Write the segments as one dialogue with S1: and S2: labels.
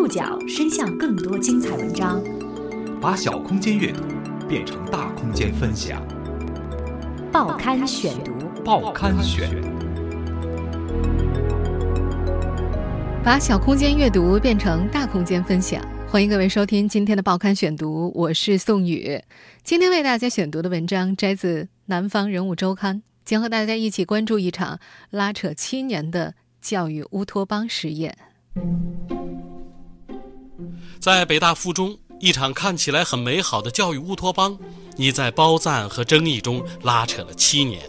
S1: 触角伸向更多精彩文章，
S2: 把小空间阅读变成大空间分享。
S1: 报刊选读，
S2: 报刊选。
S3: 把小空间阅读变成大空间分享，欢迎各位收听今天的报刊选读，我是宋宇。今天为大家选读的文章摘自《南方人物周刊》，将和大家一起关注一场拉扯七年的教育乌托邦实验。
S4: 在北大附中，一场看起来很美好的教育乌托邦，已在褒赞和争议中拉扯了七年。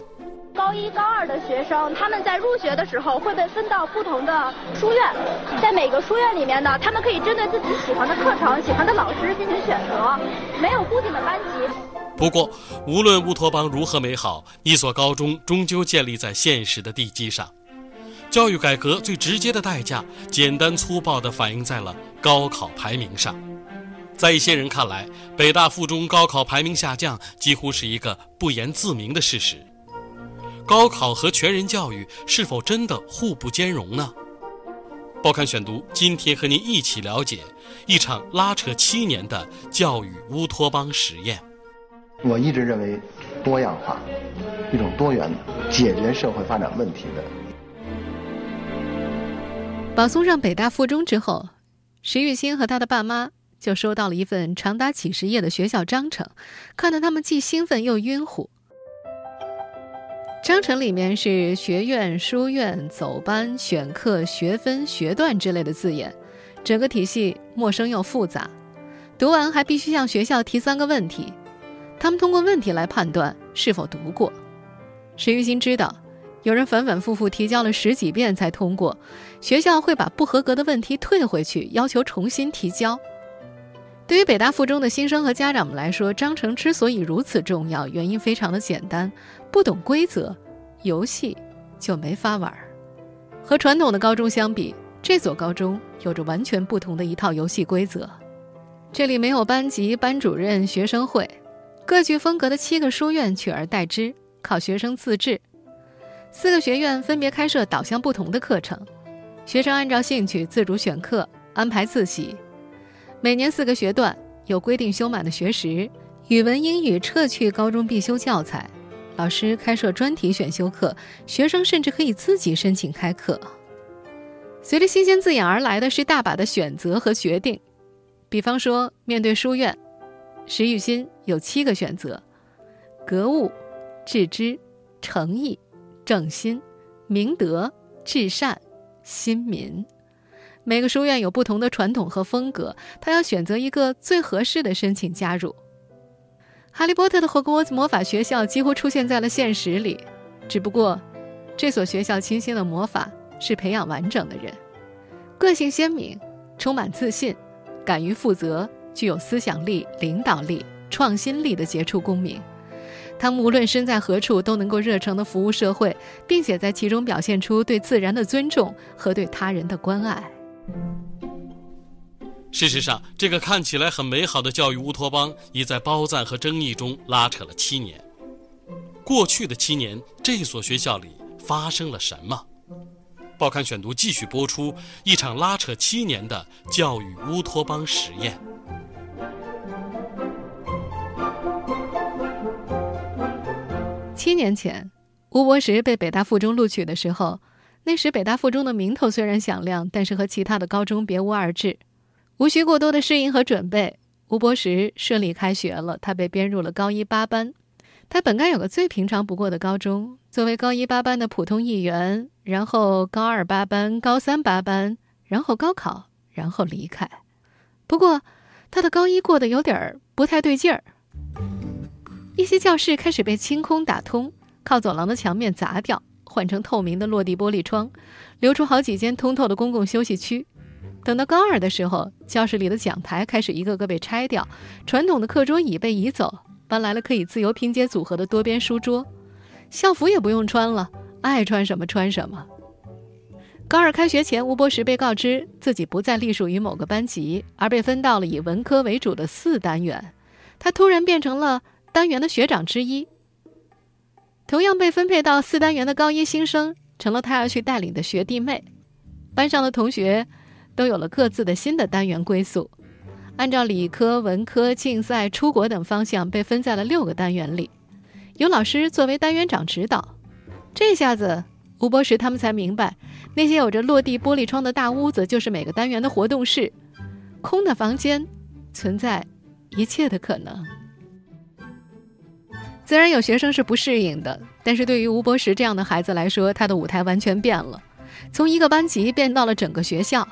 S5: 高一、高二的学生，他们在入学的时候会被分到不同的书院，在每个书院里面呢，他们可以针对自己喜欢的课程、喜欢的老师进行选择，没有固定的班级。
S4: 不过，无论乌托邦如何美好，一所高中终究建立在现实的地基上。教育改革最直接的代价，简单粗暴地反映在了高考排名上。在一些人看来，北大附中高考排名下降几乎是一个不言自明的事实。高考和全人教育是否真的互不兼容呢？报刊选读今天和您一起了解一场拉扯七年的教育乌托邦实验。
S6: 我一直认为，多样化，一种多元的解决社会发展问题的。
S3: 保送上北大附中之后，石玉新和他的爸妈就收到了一份长达几十页的学校章程，看得他们既兴奋又晕乎。章程里面是学院、书院、走班、选课、学分、学段之类的字眼，整个体系陌生又复杂。读完还必须向学校提三个问题，他们通过问题来判断是否读过。石玉新知道。有人反反复复提交了十几遍才通过，学校会把不合格的问题退回去，要求重新提交。对于北大附中的新生和家长们来说，章程之所以如此重要，原因非常的简单：不懂规则，游戏就没法玩。和传统的高中相比，这所高中有着完全不同的一套游戏规则。这里没有班级、班主任、学生会，各具风格的七个书院取而代之，靠学生自治。四个学院分别开设导向不同的课程，学生按照兴趣自主选课，安排自习。每年四个学段有规定修满的学时，语文、英语撤去高中必修教材，老师开设专题选修课，学生甚至可以自己申请开课。随着新鲜字眼而来的是大把的选择和决定，比方说面对书院，石玉新有七个选择：格物、致知、诚意。正心、明德、至善、新民，每个书院有不同的传统和风格，他要选择一个最合适的申请加入。哈利波特的霍格沃兹魔法学校几乎出现在了现实里，只不过，这所学校倾心的魔法是培养完整的人，个性鲜明、充满自信、敢于负责、具有思想力、领导力、创新力的杰出公民。他们无论身在何处，都能够热诚地服务社会，并且在其中表现出对自然的尊重和对他人的关爱。
S4: 事实上，这个看起来很美好的教育乌托邦，已在褒赞和争议中拉扯了七年。过去的七年，这所学校里发生了什么？报刊选读继续播出一场拉扯七年的教育乌托邦实验。
S3: 七年前，吴伯石被北大附中录取的时候，那时北大附中的名头虽然响亮，但是和其他的高中别无二致。无需过多的适应和准备，吴伯石顺利开学了。他被编入了高一八班。他本该有个最平常不过的高中，作为高一八班的普通一员，然后高二八班、高三八班，然后高考，然后离开。不过，他的高一过得有点儿不太对劲儿。一些教室开始被清空打通，靠走廊的墙面砸掉，换成透明的落地玻璃窗，留出好几间通透的公共休息区。等到高二的时候，教室里的讲台开始一个个被拆掉，传统的课桌椅被移走，搬来了可以自由拼接组合的多边书桌，校服也不用穿了，爱穿什么穿什么。高二开学前，吴博士被告知自己不再隶属于某个班级，而被分到了以文科为主的四单元，他突然变成了。单元的学长之一，同样被分配到四单元的高一新生，成了他要去带领的学弟妹。班上的同学都有了各自的新的单元归宿，按照理科、文科、竞赛、出国等方向被分在了六个单元里，有老师作为单元长指导。这下子，吴博士他们才明白，那些有着落地玻璃窗的大屋子就是每个单元的活动室，空的房间存在一切的可能。虽然有学生是不适应的，但是对于吴博士这样的孩子来说，他的舞台完全变了，从一个班级变到了整个学校。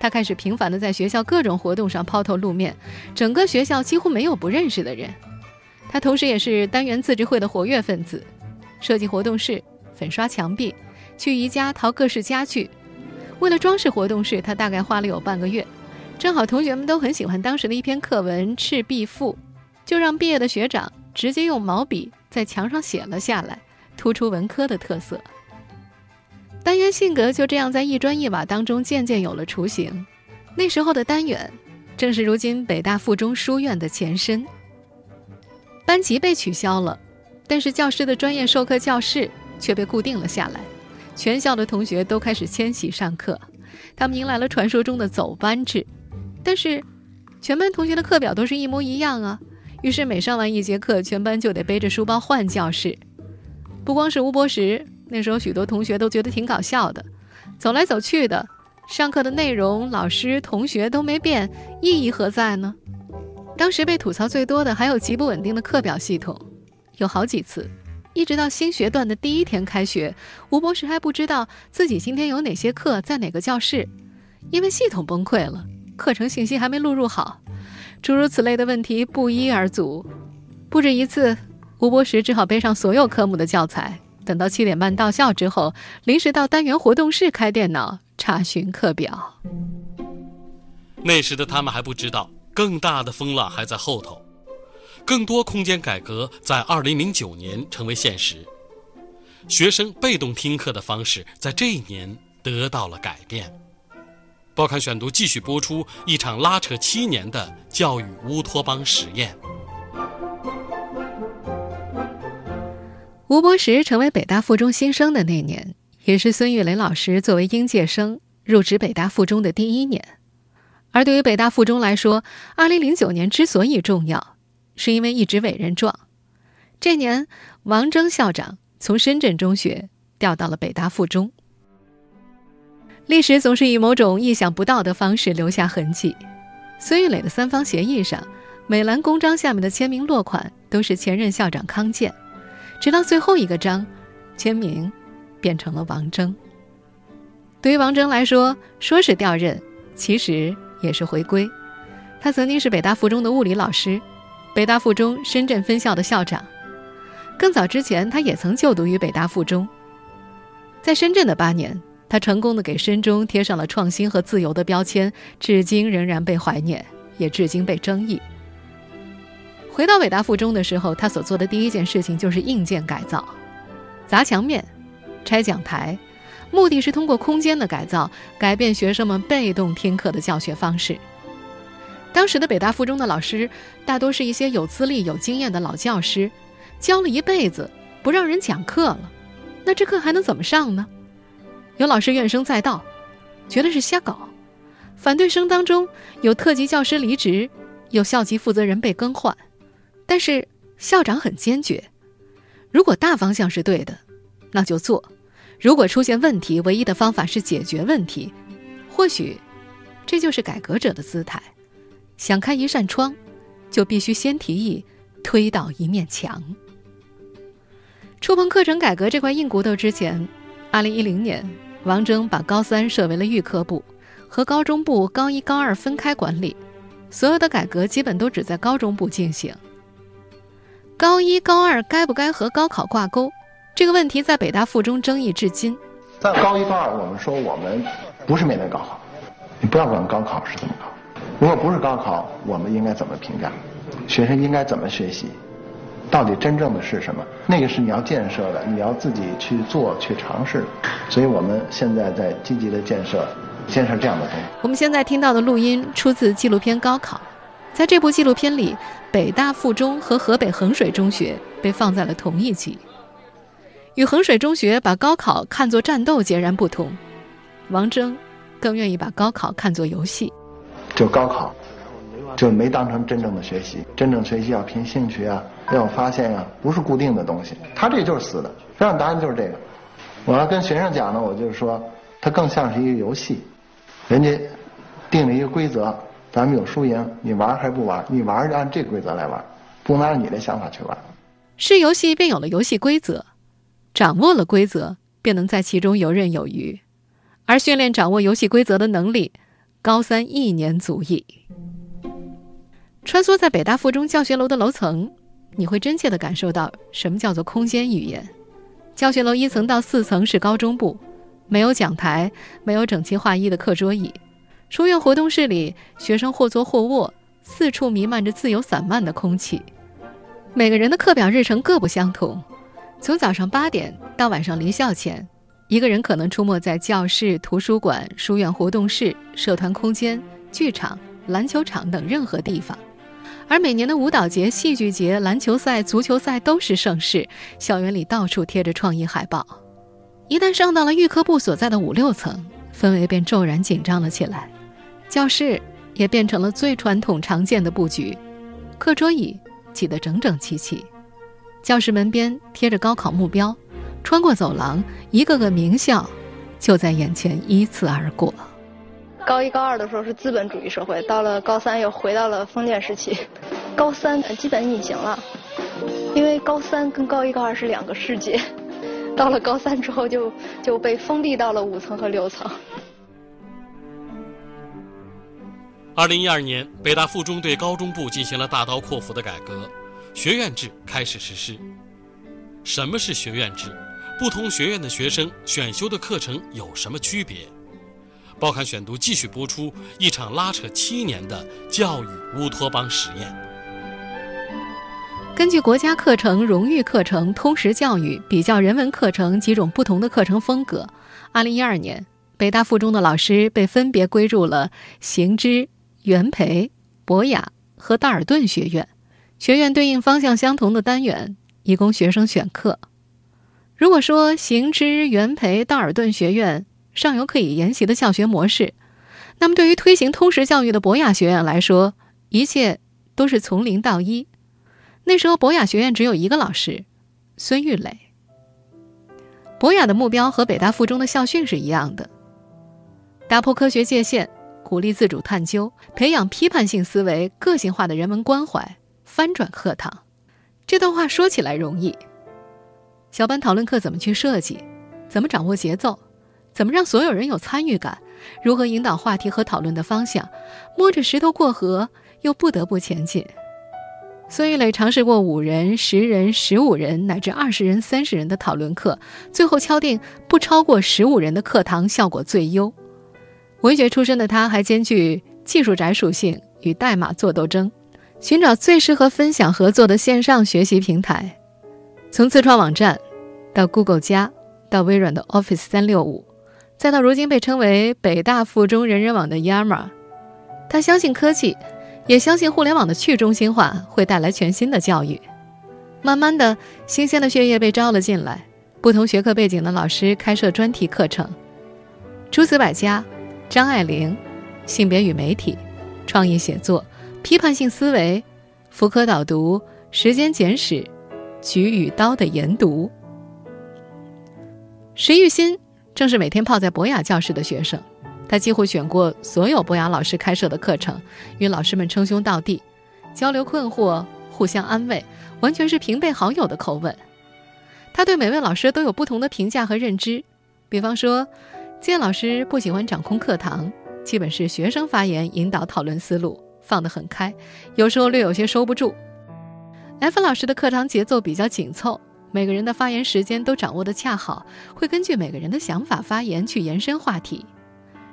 S3: 他开始频繁地在学校各种活动上抛头露面，整个学校几乎没有不认识的人。他同时也是单元自治会的活跃分子，设计活动室、粉刷墙壁、去宜家淘各式家具。为了装饰活动室，他大概花了有半个月。正好同学们都很喜欢当时的一篇课文《赤壁赋》，就让毕业的学长直接用毛笔在墙上写了下来，突出文科的特色。单元性格就这样在一砖一瓦当中渐渐有了雏形。那时候的单元，正是如今北大附中书院的前身。班级被取消了，但是教师的专业授课教室却被固定了下来。全校的同学都开始迁徙上课，他们迎来了传说中的走班制。但是，全班同学的课表都是一模一样啊。于是每上完一节课，全班就得背着书包换教室。不光是吴博识。那时候，许多同学都觉得挺搞笑的，走来走去的，上课的内容、老师、同学都没变，意义何在呢？当时被吐槽最多的还有极不稳定的课表系统，有好几次，一直到新学段的第一天开学，吴博士还不知道自己今天有哪些课在哪个教室，因为系统崩溃了，课程信息还没录入好，诸如此类的问题不一而足。不止一次，吴博士只好背上所有科目的教材。等到七点半到校之后，临时到单元活动室开电脑查询课表。
S4: 那时的他们还不知道，更大的风浪还在后头。更多空间改革在二零零九年成为现实，学生被动听课的方式在这一年得到了改变。报刊选读继续播出一场拉扯七年的教育乌托邦实验。
S3: 吴伯石成为北大附中新生的那年，也是孙玉雷老师作为应届生入职北大附中的第一年。而对于北大附中来说，2009年之所以重要，是因为一纸委任状。这年，王征校长从深圳中学调到了北大附中。历史总是以某种意想不到的方式留下痕迹。孙玉磊的三方协议上，美兰公章下面的签名落款都是前任校长康健。直到最后一个章，签名变成了王征。对于王征来说，说是调任，其实也是回归。他曾经是北大附中的物理老师，北大附中深圳分校的校长。更早之前，他也曾就读于北大附中。在深圳的八年，他成功的给深中贴上了创新和自由的标签，至今仍然被怀念，也至今被争议。回到北大附中的时候，他所做的第一件事情就是硬件改造，砸墙面、拆讲台，目的是通过空间的改造，改变学生们被动听课的教学方式。当时的北大附中的老师大多是一些有资历、有经验的老教师，教了一辈子不让人讲课了，那这课还能怎么上呢？有老师怨声载道，觉得是瞎搞；反对声当中有特级教师离职，有校级负责人被更换。但是校长很坚决，如果大方向是对的，那就做；如果出现问题，唯一的方法是解决问题。或许，这就是改革者的姿态。想开一扇窗，就必须先提议推倒一面墙。触碰课程改革这块硬骨头之前，二零一零年，王征把高三设为了预科部，和高中部高一、高二分开管理，所有的改革基本都只在高中部进行。高一、高二该不该和高考挂钩？这个问题在北大附中争议至今。
S6: 在高一、高二，我们说我们不是面对高考，你不要管高考是怎么考。如果不是高考，我们应该怎么评价？学生应该怎么学习？到底真正的是什么？那个是你要建设的，你要自己去做、去尝试。所以我们现在在积极的建设、建设这样的东西。
S3: 我们现在听到的录音出自纪录片《高考》。在这部纪录片里，北大附中和河北衡水中学被放在了同一集。与衡水中学把高考看作战斗截然不同，王征更愿意把高考看作游戏。
S6: 就高考，就没当成真正的学习。真正学习要凭兴趣啊，要有发现啊，不是固定的东西。它这就是死的，标准答案就是这个。我要跟学生讲呢，我就是说，它更像是一个游戏，人家定了一个规则，咱们有输赢，你玩还不玩？你玩就按这个规则来玩，不能按你的想法去玩。
S3: 是游戏便有了游戏规则，掌握了规则便能在其中游刃有余，而训练掌握游戏规则的能力，高三一年足矣。穿梭在北大附中教学楼的楼层，你会真切地感受到什么叫做空间语言。教学楼一层到四层是高中部，没有讲台，没有整齐划一的课桌椅。书院活动室里，学生或坐或卧，四处弥漫着自由散漫的空气。每个人的课表日程各不相同，从早上八点到晚上离校前，一个人可能出没在教室、图书馆、书院活动室、社团空间、剧场、篮球场等任何地方。而每年的舞蹈节、戏剧节、篮球赛、足球赛都是盛事，校园里到处贴着创意海报。一旦上到了预科部所在的五六层，氛围便骤然紧张了起来。教室也变成了最传统常见的布局，课桌椅挤得整整齐齐，教室门边贴着高考目标，穿过走廊，一个个名校就在眼前依次而过。
S5: 高一高二的时候是资本主义社会，到了高三又回到了封建时期。高三基本隐形了，因为高三跟高一高二是两个世界。到了高三之后就就被封闭到了五层和六层。
S4: 二零一二年，北大附中对高中部进行了大刀阔斧的改革，学院制开始实施。什么是学院制？不同学院的学生选修的课程有什么区别？报刊选读继续播出一场拉扯七年的教育乌托邦实验。
S3: 根据国家课程、荣誉课程、通识教育、比较人文课程几种不同的课程风格，二零一二年，北大附中的老师被分别归入了行知、元培、博雅和道尔顿学院。学院对应方向相同的单元，以供学生选课。如果说行知、元培、道尔顿学院，尚有可以研习的教学模式，那么对于推行通识教育的博雅学院来说，一切都是从零到一。那时候，博雅学院只有一个老师，孙玉磊。博雅的目标和北大附中的校训是一样的：打破科学界限，鼓励自主探究，培养批判性思维、个性化的人文关怀，翻转课堂。这段话说起来容易，小班讨论课怎么去设计，怎么掌握节奏？怎么让所有人有参与感？如何引导话题和讨论的方向？摸着石头过河，又不得不前进。孙玉磊尝试过五人、十人、十五人乃至二十人、三十人的讨论课，最后敲定不超过十五人的课堂效果最优。文学出身的他，还兼具技术宅属性与代码做斗争，寻找最适合分享合作的线上学习平台。从自创网站，到 Google 加，到微软的 Office 三六五。再到如今被称为北大附中人人网的 Yama，他相信科技，也相信互联网的去中心化会带来全新的教育。慢慢的，新鲜的血液被招了进来，不同学科背景的老师开设专题课程。诸子百家，张爱玲，性别与媒体，创意写作，批判性思维，福柯导读，时间简史，举与刀的研读。石玉新。正是每天泡在博雅教室的学生，他几乎选过所有博雅老师开设的课程，与老师们称兄道弟，交流困惑，互相安慰，完全是平辈好友的口吻。他对每位老师都有不同的评价和认知。比方说，建老师不喜欢掌控课堂，基本是学生发言引导讨论思路，放得很开，有时候略有些收不住。F 老师的课堂节奏比较紧凑。每个人的发言时间都掌握的恰好，会根据每个人的想法发言去延伸话题。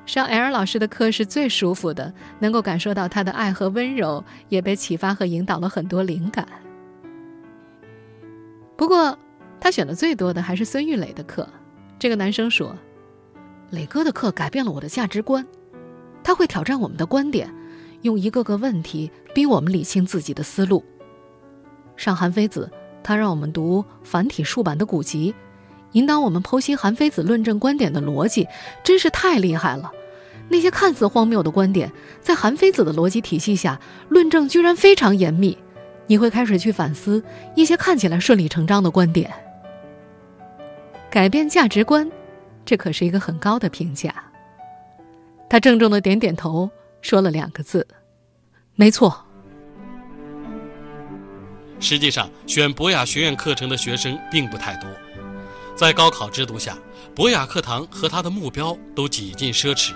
S3: 上 L 老师的课是最舒服的，能够感受到他的爱和温柔，也被启发和引导了很多灵感。不过，他选的最多的还是孙玉磊的课。这个男生说：“磊哥的课改变了我的价值观，他会挑战我们的观点，用一个个问题逼我们理清自己的思路。”上韩非子。他让我们读繁体竖版的古籍，引导我们剖析韩非子论证观点的逻辑，真是太厉害了。那些看似荒谬的观点，在韩非子的逻辑体系下，论证居然非常严密。你会开始去反思一些看起来顺理成章的观点。改变价值观，这可是一个很高的评价。他郑重的点点头，说了两个字：“没错。”
S4: 实际上，选博雅学院课程的学生并不太多。在高考制度下，博雅课堂和他的目标都几近奢侈，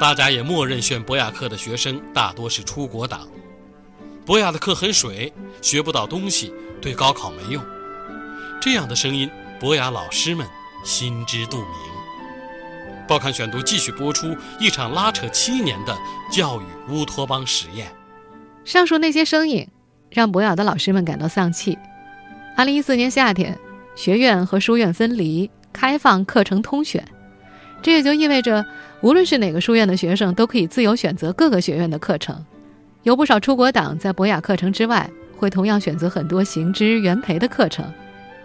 S4: 大家也默认选博雅课的学生大多是出国党。博雅的课很水，学不到东西，对高考没用。这样的声音，博雅老师们心知肚明。报刊选读继续播出一场拉扯七年的教育乌托邦实验。
S3: 上述那些声音。让博雅的老师们感到丧气。二零一四年夏天，学院和书院分离，开放课程通选，这也就意味着，无论是哪个书院的学生，都可以自由选择各个学院的课程。有不少出国党在博雅课程之外，会同样选择很多行知原培的课程，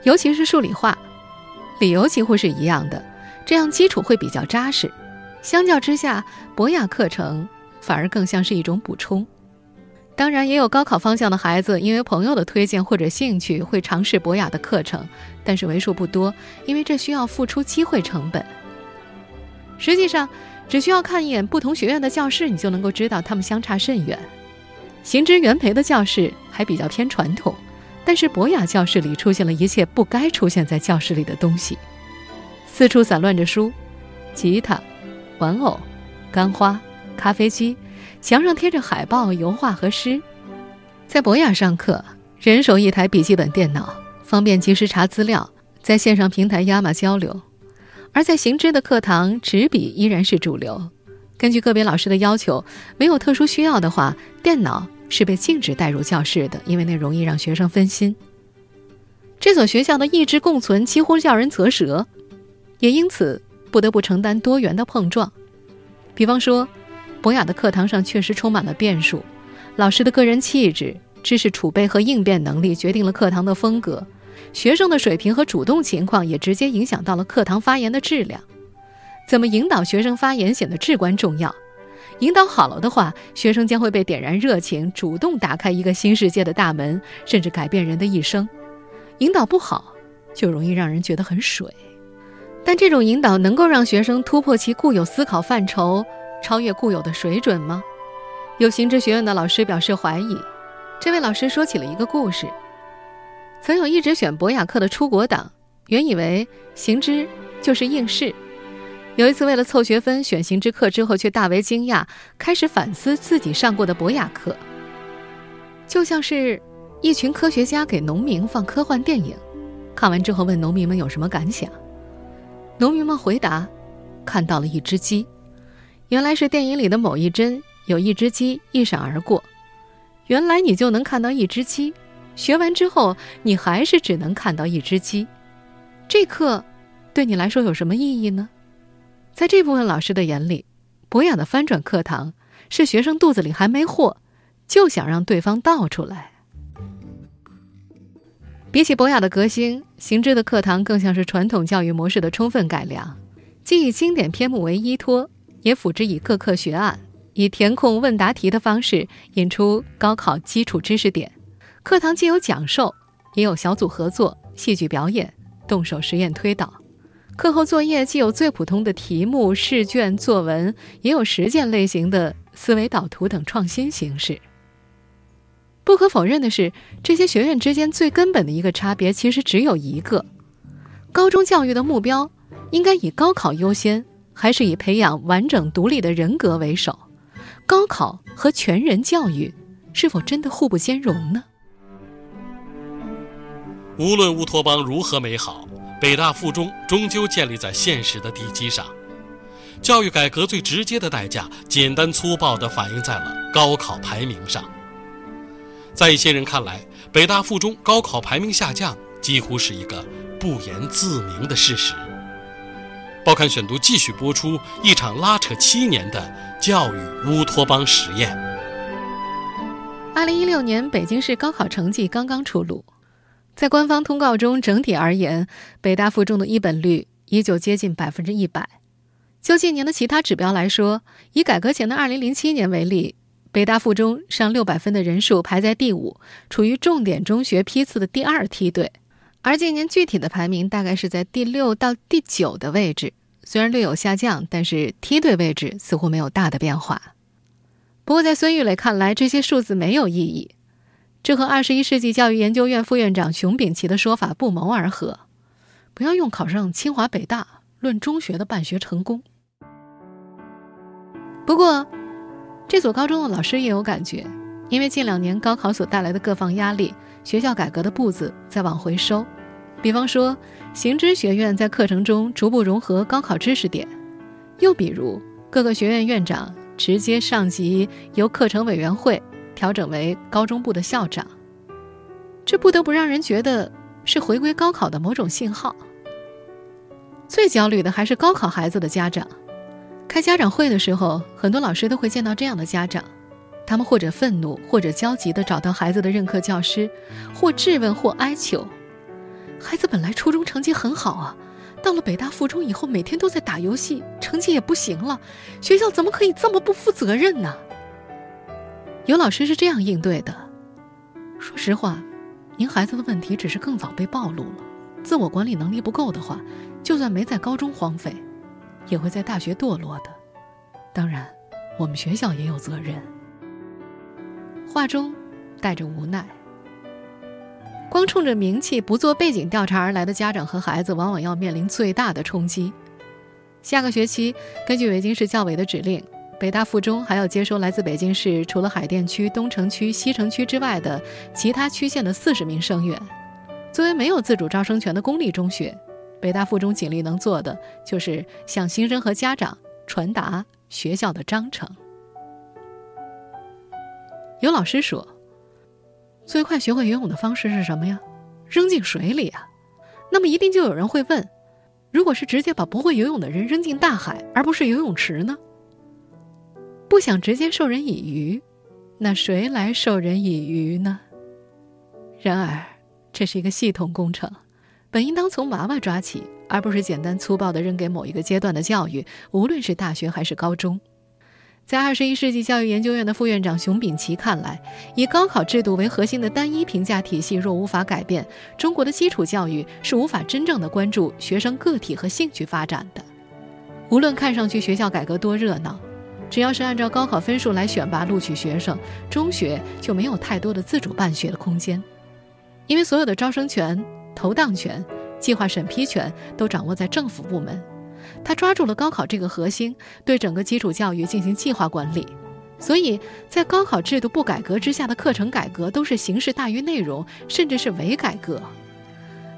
S3: 尤其是数理化，理由几乎是一样的，这样基础会比较扎实。相较之下，博雅课程反而更像是一种补充。当然，也有高考方向的孩子，因为朋友的推荐或者兴趣，会尝试博雅的课程，但是为数不多，因为这需要付出机会成本。实际上，只需要看一眼不同学院的教室，你就能够知道他们相差甚远。行知原培的教室还比较偏传统，但是博雅教室里出现了一切不该出现在教室里的东西：四处散乱着书、吉他、玩偶、干花、咖啡机。墙上贴着海报、油画和诗。在博雅上课，人手一台笔记本电脑，方便及时查资料，在线上平台压码交流；而在行知的课堂，纸笔依然是主流。根据个别老师的要求，没有特殊需要的话，电脑是被禁止带入教室的，因为那容易让学生分心。这所学校的意志共存几乎叫人啧舌，也因此不得不承担多元的碰撞。比方说。博雅的课堂上确实充满了变数，老师的个人气质、知识储备和应变能力决定了课堂的风格，学生的水平和主动情况也直接影响到了课堂发言的质量。怎么引导学生发言显得至关重要。引导好了的话，学生将会被点燃热情，主动打开一个新世界的大门，甚至改变人的一生。引导不好，就容易让人觉得很水。但这种引导能够让学生突破其固有思考范畴。超越固有的水准吗？有行知学院的老师表示怀疑。这位老师说起了一个故事：曾有一直选博雅课的出国党，原以为行知就是应试。有一次为了凑学分选行知课之后，却大为惊讶，开始反思自己上过的博雅课。就像是一群科学家给农民放科幻电影，看完之后问农民们有什么感想。农民们回答：看到了一只鸡。原来是电影里的某一帧，有一只鸡一闪而过。原来你就能看到一只鸡，学完之后你还是只能看到一只鸡。这课对你来说有什么意义呢？在这部分老师的眼里，博雅的翻转课堂是学生肚子里还没货，就想让对方倒出来。比起博雅的革新，行知的课堂更像是传统教育模式的充分改良，既以经典篇目为依托。也辅之以各课学案，以填空问答题的方式引出高考基础知识点。课堂既有讲授，也有小组合作、戏剧表演、动手实验推导。课后作业既有最普通的题目、试卷、作文，也有实践类型的思维导图等创新形式。不可否认的是，这些学院之间最根本的一个差别其实只有一个：高中教育的目标应该以高考优先。还是以培养完整独立的人格为首，高考和全人教育是否真的互不兼容呢？
S4: 无论乌托邦如何美好，北大附中终究建立在现实的地基上。教育改革最直接的代价，简单粗暴地反映在了高考排名上。在一些人看来，北大附中高考排名下降，几乎是一个不言自明的事实。报刊选读继续播出一场拉扯七年的教育乌托邦实验。
S3: 二零一六年北京市高考成绩刚刚出炉，在官方通告中，整体而言，北大附中的一本率依旧接近百分之一百。就近年的其他指标来说，以改革前的2007年为例，北大附中上600分的人数排在第五，处于重点中学批次的第二梯队。而近年具体的排名大概是在第六到第九的位置，虽然略有下降，但是梯队位置似乎没有大的变化。不过在孙玉磊看来，这些数字没有意义，这和二十一世纪教育研究院副院长熊丙奇的说法不谋而合。不要用考上清华北大论中学的办学成功。不过，这所高中的老师也有感觉，因为近两年高考所带来的各方压力，学校改革的步子在往回收。比方说，行知学院在课程中逐步融合高考知识点；又比如，各个学院院长直接上级由课程委员会调整为高中部的校长。这不得不让人觉得是回归高考的某种信号。最焦虑的还是高考孩子的家长。开家长会的时候，很多老师都会见到这样的家长，他们或者愤怒，或者焦急地找到孩子的任课教师，或质问，或哀求。孩子本来初中成绩很好啊，到了北大附中以后，每天都在打游戏，成绩也不行了。学校怎么可以这么不负责任呢？有老师是这样应对的：说实话，您孩子的问题只是更早被暴露了，自我管理能力不够的话，就算没在高中荒废。也会在大学堕落的，当然，我们学校也有责任。话中带着无奈。光冲着名气不做背景调查而来的家长和孩子，往往要面临最大的冲击。下个学期，根据北京市教委的指令，北大附中还要接收来自北京市除了海淀区、东城区、西城区之外的其他区县的四十名生源。作为没有自主招生权的公立中学。北大附中尽力能做的，就是向新生和家长传达学校的章程。有老师说，最快学会游泳的方式是什么呀？扔进水里啊！那么一定就有人会问：如果是直接把不会游泳的人扔进大海，而不是游泳池呢？不想直接授人以渔，那谁来授人以渔呢？然而，这是一个系统工程。本应当从娃娃抓起，而不是简单粗暴地扔给某一个阶段的教育，无论是大学还是高中。在二十一世纪教育研究院的副院长熊丙奇看来，以高考制度为核心的单一评价体系若无法改变，中国的基础教育是无法真正的关注学生个体和兴趣发展的。无论看上去学校改革多热闹，只要是按照高考分数来选拔录取学生，中学就没有太多的自主办学的空间，因为所有的招生权。投档权、计划审批权都掌握在政府部门，他抓住了高考这个核心，对整个基础教育进行计划管理。所以在高考制度不改革之下的课程改革都是形式大于内容，甚至是伪改革。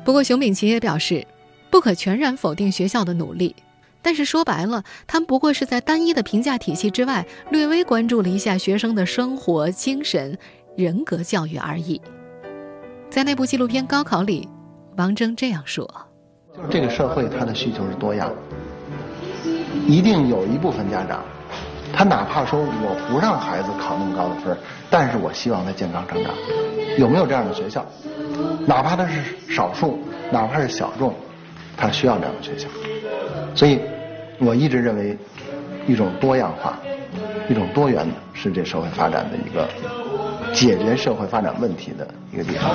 S3: 不过，熊丙奇也表示，不可全然否定学校的努力，但是说白了，他们不过是在单一的评价体系之外，略微关注了一下学生的生活、精神、人格教育而已。在那部纪录片《高考》里。王峥这样说：“
S6: 就是这个社会，它的需求是多样，一定有一部分家长，他哪怕说我不让孩子考那么高的分但是我希望他健康成长。有没有这样的学校？哪怕他是少数，哪怕是小众，他需要这样的学校。所以，我一直认为，一种多样化，一种多元的是这社会发展的一个解决社会发展问题的一个地方。”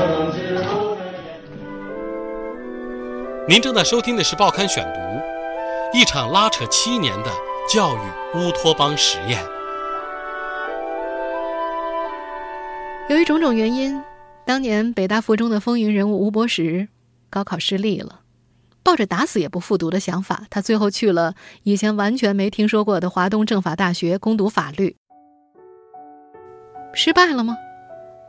S4: 您正在收听的是《报刊选读》，一场拉扯七年的教育乌托邦实验。
S3: 由于种种原因，当年北大附中的风云人物吴伯时高考失利了。抱着打死也不复读的想法，他最后去了以前完全没听说过的华东政法大学攻读法律。失败了吗？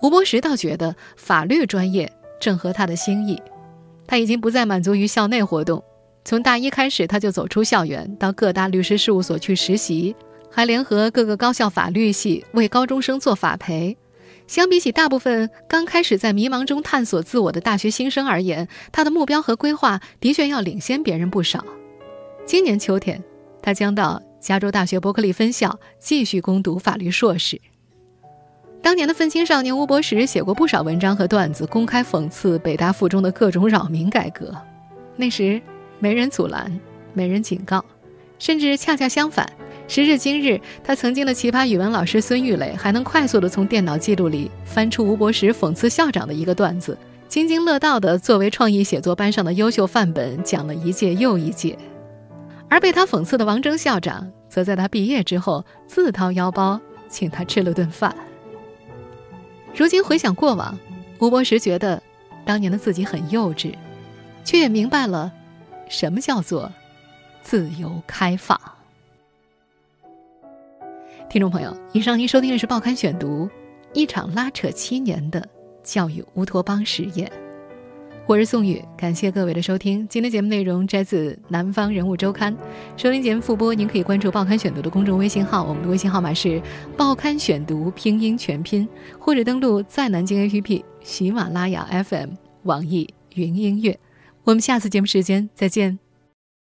S3: 吴伯时倒觉得法律专业正合他的心意。他已经不再满足于校内活动，从大一开始，他就走出校园，到各大律师事务所去实习，还联合各个高校法律系为高中生做法培。相比起大部分刚开始在迷茫中探索自我的大学新生而言，他的目标和规划的确要领先别人不少。今年秋天，他将到加州大学伯克利分校继续攻读法律硕士。当年的愤青少年吴伯时写过不少文章和段子，公开讽刺北大附中的各种扰民改革。那时，没人阻拦，没人警告，甚至恰恰相反。时至今日，他曾经的奇葩语文老师孙玉磊还能快速地从电脑记录里翻出吴伯时讽刺校长的一个段子，津津乐道地作为创意写作班上的优秀范本讲了一届又一届。而被他讽刺的王峥校长，则在他毕业之后自掏腰包请他吃了顿饭。如今回想过往，吴伯石觉得当年的自己很幼稚，却也明白了什么叫做自由开放。听众朋友，以上您收听的是《报刊选读》，一场拉扯七年的教育乌托邦实验。我是宋宇，感谢各位的收听。今天节目内容摘自《南方人物周刊》，收听节目复播，您可以关注《报刊选读》的公众微信号，我们的微信号码是《报刊选读》拼音全拼，或者登录在南京 APP、喜马拉雅 FM、网易云音乐。我们下次节目时间再见。